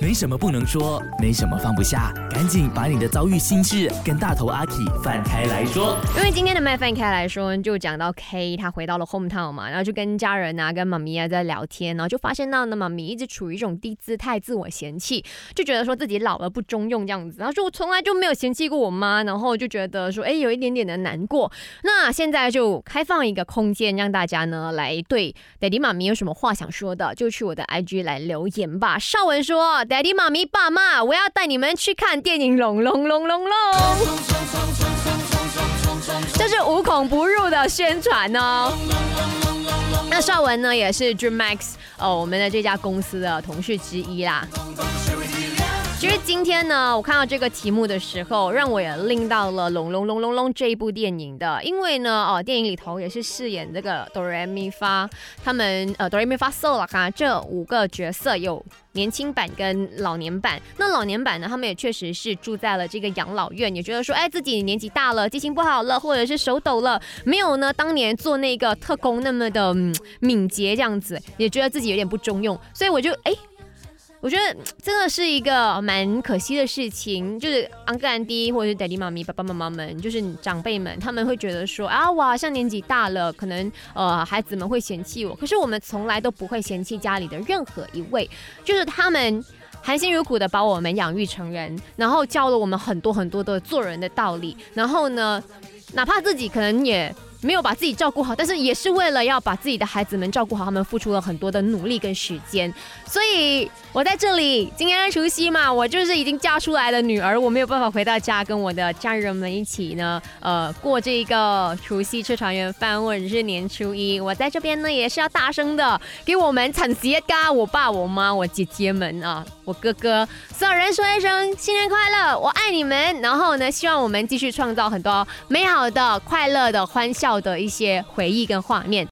没什么不能说，没什么放不下，赶紧把你的遭遇心事跟大头阿 K 放开来说。因为今天的麦放开来说，就讲到 K 他回到了 hometown 嘛，然后就跟家人啊、跟妈咪啊在聊天，然后就发现到呢，妈咪一直处于一种低姿态、自我嫌弃，就觉得说自己老了不中用这样子。然后说我从来就没有嫌弃过我妈，然后就觉得说，哎，有一点点的难过。那现在就开放一个空间，让大家呢来对 Daddy 妈咪有什么话想说的，就去我的 IG 来留言吧。邵文说。Daddy 妈咪爸妈，我要带你们去看电影《龙龙龙龙龙》，这是无孔不入的宣传哦。那邵文呢，也是 Dreammax 哦，我们的这家公司的同事之一啦。其实今天呢，我看到这个题目的时候，让我也令到了《龙龙龙龙龙》这一部电影的，因为呢，哦，电影里头也是饰演这个哆瑞咪发他们呃哆瑞咪发 so 了哈，这五个角色有年轻版跟老年版。那老年版呢，他们也确实是住在了这个养老院，也觉得说，哎，自己年纪大了，记性不好了，或者是手抖了，没有呢当年做那个特工那么的敏捷这样子，也觉得自己有点不中用，所以我就哎。我觉得真的是一个蛮可惜的事情，就是安格兰迪或者是 daddy 妈咪、爸爸妈妈们，就是长辈们，他们会觉得说啊，我好像年纪大了，可能呃孩子们会嫌弃我，可是我们从来都不会嫌弃家里的任何一位，就是他们含辛茹苦的把我们养育成人，然后教了我们很多很多的做人的道理，然后呢，哪怕自己可能也。没有把自己照顾好，但是也是为了要把自己的孩子们照顾好，他们付出了很多的努力跟时间。所以以我在这里，今天除夕嘛，我就是已经嫁出来的女儿，我没有办法回到家跟我的家人们一起呢，呃，过这个除夕吃团圆饭或者是年初一。我在这边呢，也是要大声的给我们产鞋嘎，我爸、我妈、我姐姐们啊，我哥哥，所有人说一声新年快乐，我爱你们。然后呢，希望我们继续创造很多美好的、快乐的、欢笑。的一些回忆跟画面。